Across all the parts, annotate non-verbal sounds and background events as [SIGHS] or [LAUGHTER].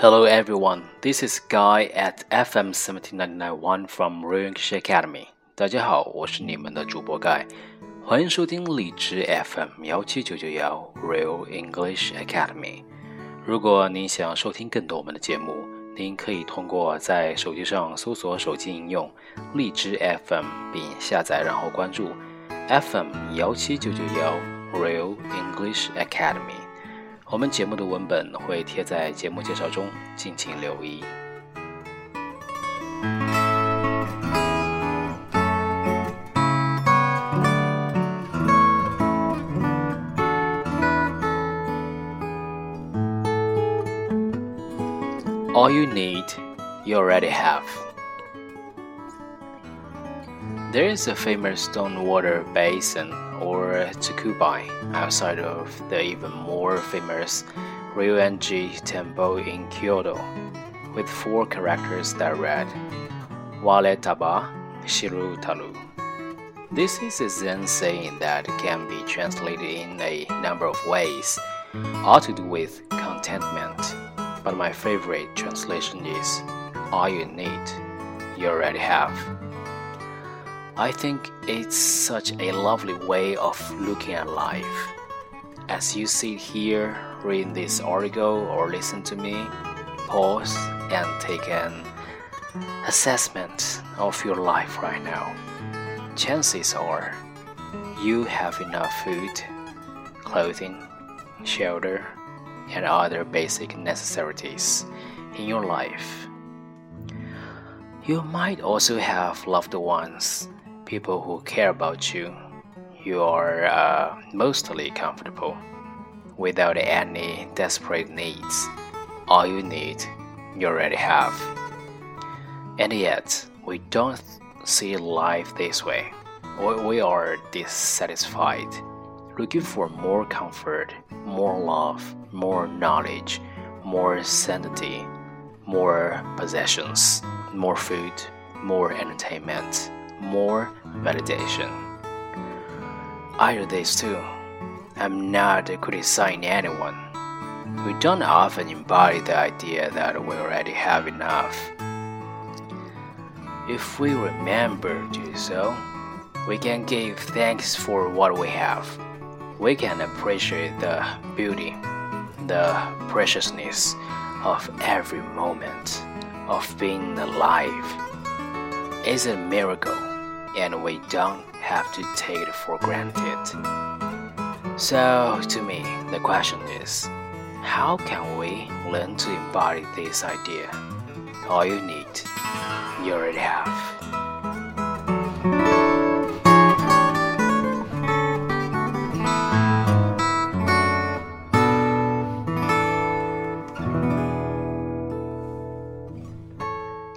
Hello everyone, this is Guy at FM 17991 from Real English Academy. 大家好，我是你们的主播 Guy，欢迎收听荔枝 FM 幺七九九幺 Real English Academy。如果您想收听更多我们的节目，您可以通过在手机上搜索手机应用荔枝 FM 并下载，然后关注 FM 幺七九九幺 Real English Academy。我们节目的文本会贴在节目介绍中，敬请留意。All you need, you already have. There is a famous stone water basin or Tsukubai outside of the even more famous Ryoanji Temple in Kyoto, with four characters that read Wale Taba Shiru Taru. This is a Zen saying that can be translated in a number of ways, all to do with contentment. But my favorite translation is All you need, you already have. I think it's such a lovely way of looking at life. As you sit here, reading this article or listen to me, pause and take an assessment of your life right now. Chances are you have enough food, clothing, shelter, and other basic necessities in your life. You might also have loved ones people who care about you, you are uh, mostly comfortable without any desperate needs. All you need, you already have. And yet, we don't see life this way. We are dissatisfied, looking for more comfort, more love, more knowledge, more sanity, more possessions, more food, more entertainment more validation. I do this too. I'm not criticizing anyone. We don't often embody the idea that we already have enough. If we remember to do so, we can give thanks for what we have. We can appreciate the beauty, the preciousness of every moment of being alive. It's a miracle and we don't have to take it for granted. So, to me, the question is how can we learn to embody this idea? All you need, you already have.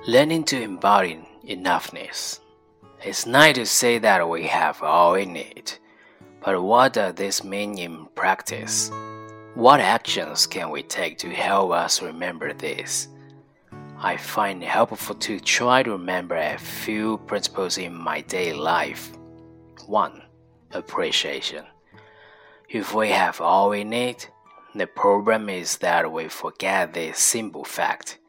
Learning to embody enoughness. It's nice to say that we have all we need, but what does this mean in practice? What actions can we take to help us remember this? I find it helpful to try to remember a few principles in my daily life. 1. Appreciation. If we have all we need, the problem is that we forget this simple fact,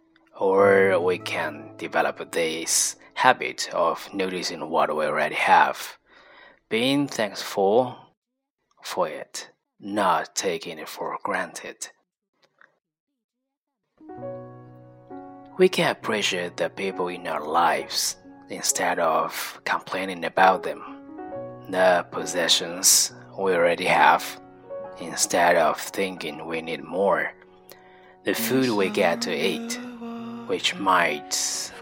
or we can develop this habit of noticing what we already have, being thankful for it, not taking it for granted. We can appreciate the people in our lives instead of complaining about them, the possessions we already have instead of thinking we need more, the food we get to eat, which might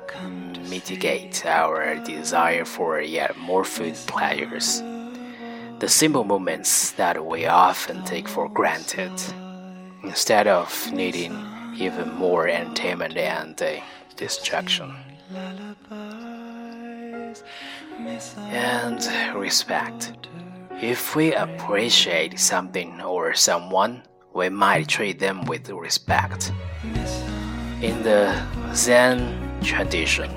mitigate our desire for yet more food pleasures. The simple moments that we often take for granted, instead of needing even more entertainment and uh, distraction. And respect. If we appreciate something or someone, we might treat them with respect. In the Zen tradition.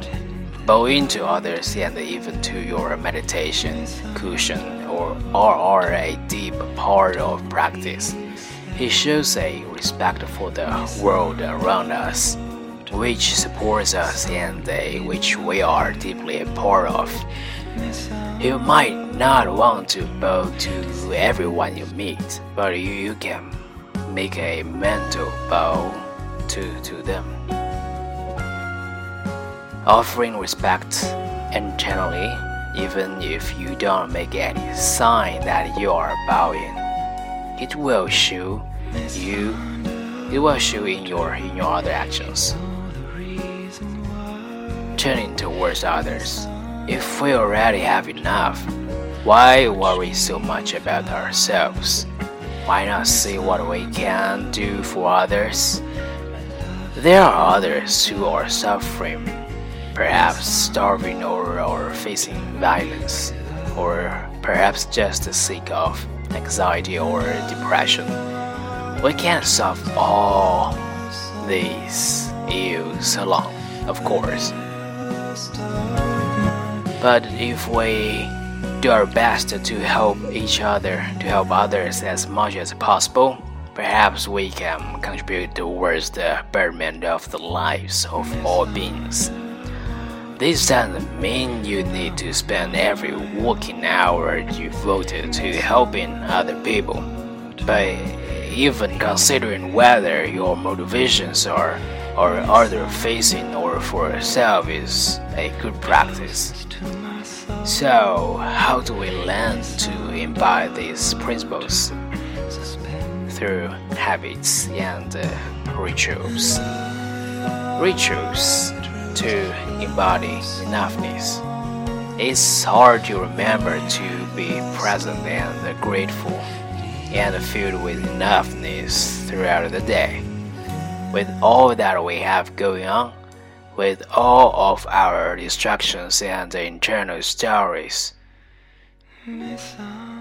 Bowing to others and even to your meditation cushion or are, a deep part of practice. It shows a respect for the world around us, which supports us and which we are deeply a part of. You might not want to bow to everyone you meet, but you can make a mental bow to, to them. Offering respect internally, even if you don't make any sign that you are bowing, it will show you it will show in your in your other actions. Turning towards others. If we already have enough, why worry so much about ourselves? Why not see what we can do for others? There are others who are suffering, perhaps starving or, or facing violence, or perhaps just sick of anxiety or depression. We can't solve all these ills alone, of course. But if we do our best to help each other, to help others as much as possible, perhaps we can contribute towards the betterment of the lives of all beings. This doesn't mean you need to spend every working hour devoted to helping other people, but even considering whether your motivations are or other facing or for self is a good practice. So, how do we learn to imbibe these principles? Through habits and uh, rituals. Rituals to embody enoughness. It's hard to remember to be present and grateful and filled with enoughness throughout the day. With all that we have going on, with all of our distractions and internal stories.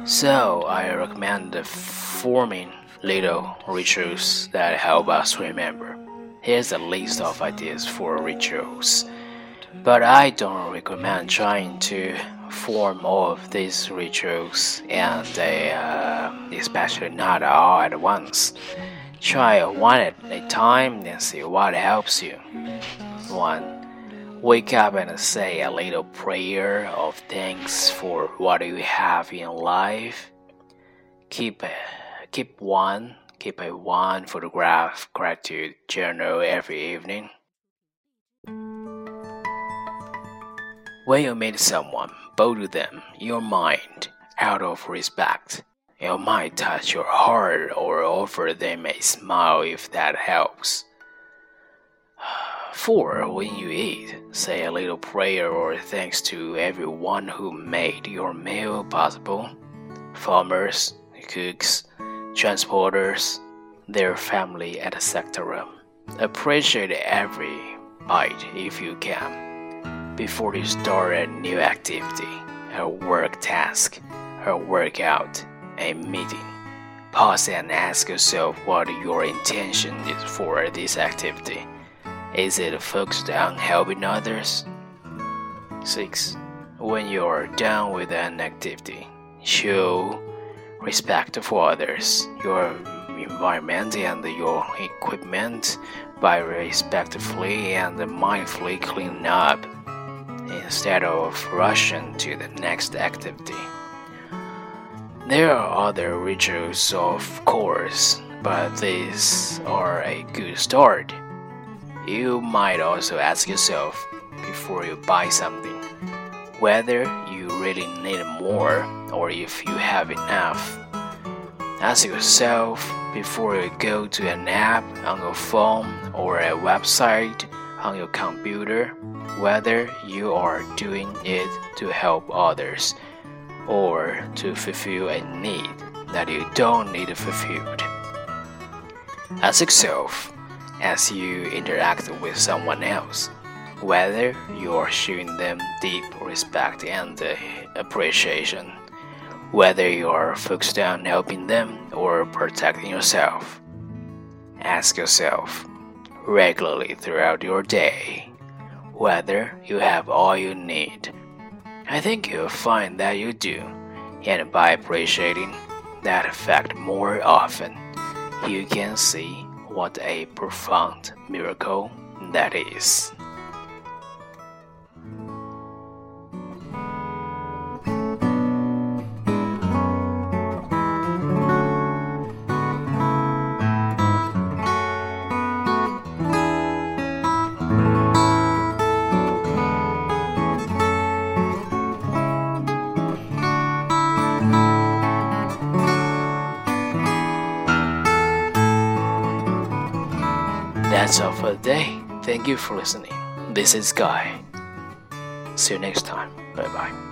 So, I recommend forming little rituals that help us remember. Here's a list of ideas for rituals. But I don't recommend trying to form all of these rituals and uh, especially not all at once. Try one at a time and see what helps you. 1. Wake up and say a little prayer of thanks for what you have in life. Keep, keep one, keep a one photograph gratitude journal every evening. When you meet someone, bow to them your mind out of respect. You might touch your heart or offer them a smile if that helps. [SIGHS] 4. When you eat, say a little prayer or thanks to everyone who made your meal possible farmers, cooks, transporters, their family, etc. Appreciate every bite if you can before you start a new activity, a work task, a workout, a meeting. Pause and ask yourself what your intention is for this activity. Is it focused on helping others? 6. When you're done with an activity, show respect for others, your environment, and your equipment by respectfully and mindfully cleaning up instead of rushing to the next activity. There are other rituals, of course, but these are a good start. You might also ask yourself before you buy something whether really need more or if you have enough. Ask yourself before you go to an app on your phone or a website on your computer whether you are doing it to help others or to fulfill a need that you don't need fulfilled. Ask yourself as you interact with someone else, whether you are showing them deep respect and uh, appreciation, whether you are focused on helping them or protecting yourself. Ask yourself regularly throughout your day whether you have all you need. I think you'll find that you do, and by appreciating that fact more often, you can see what a profound miracle that is. That's all for today. Thank you for listening. This is Guy. See you next time. Bye bye.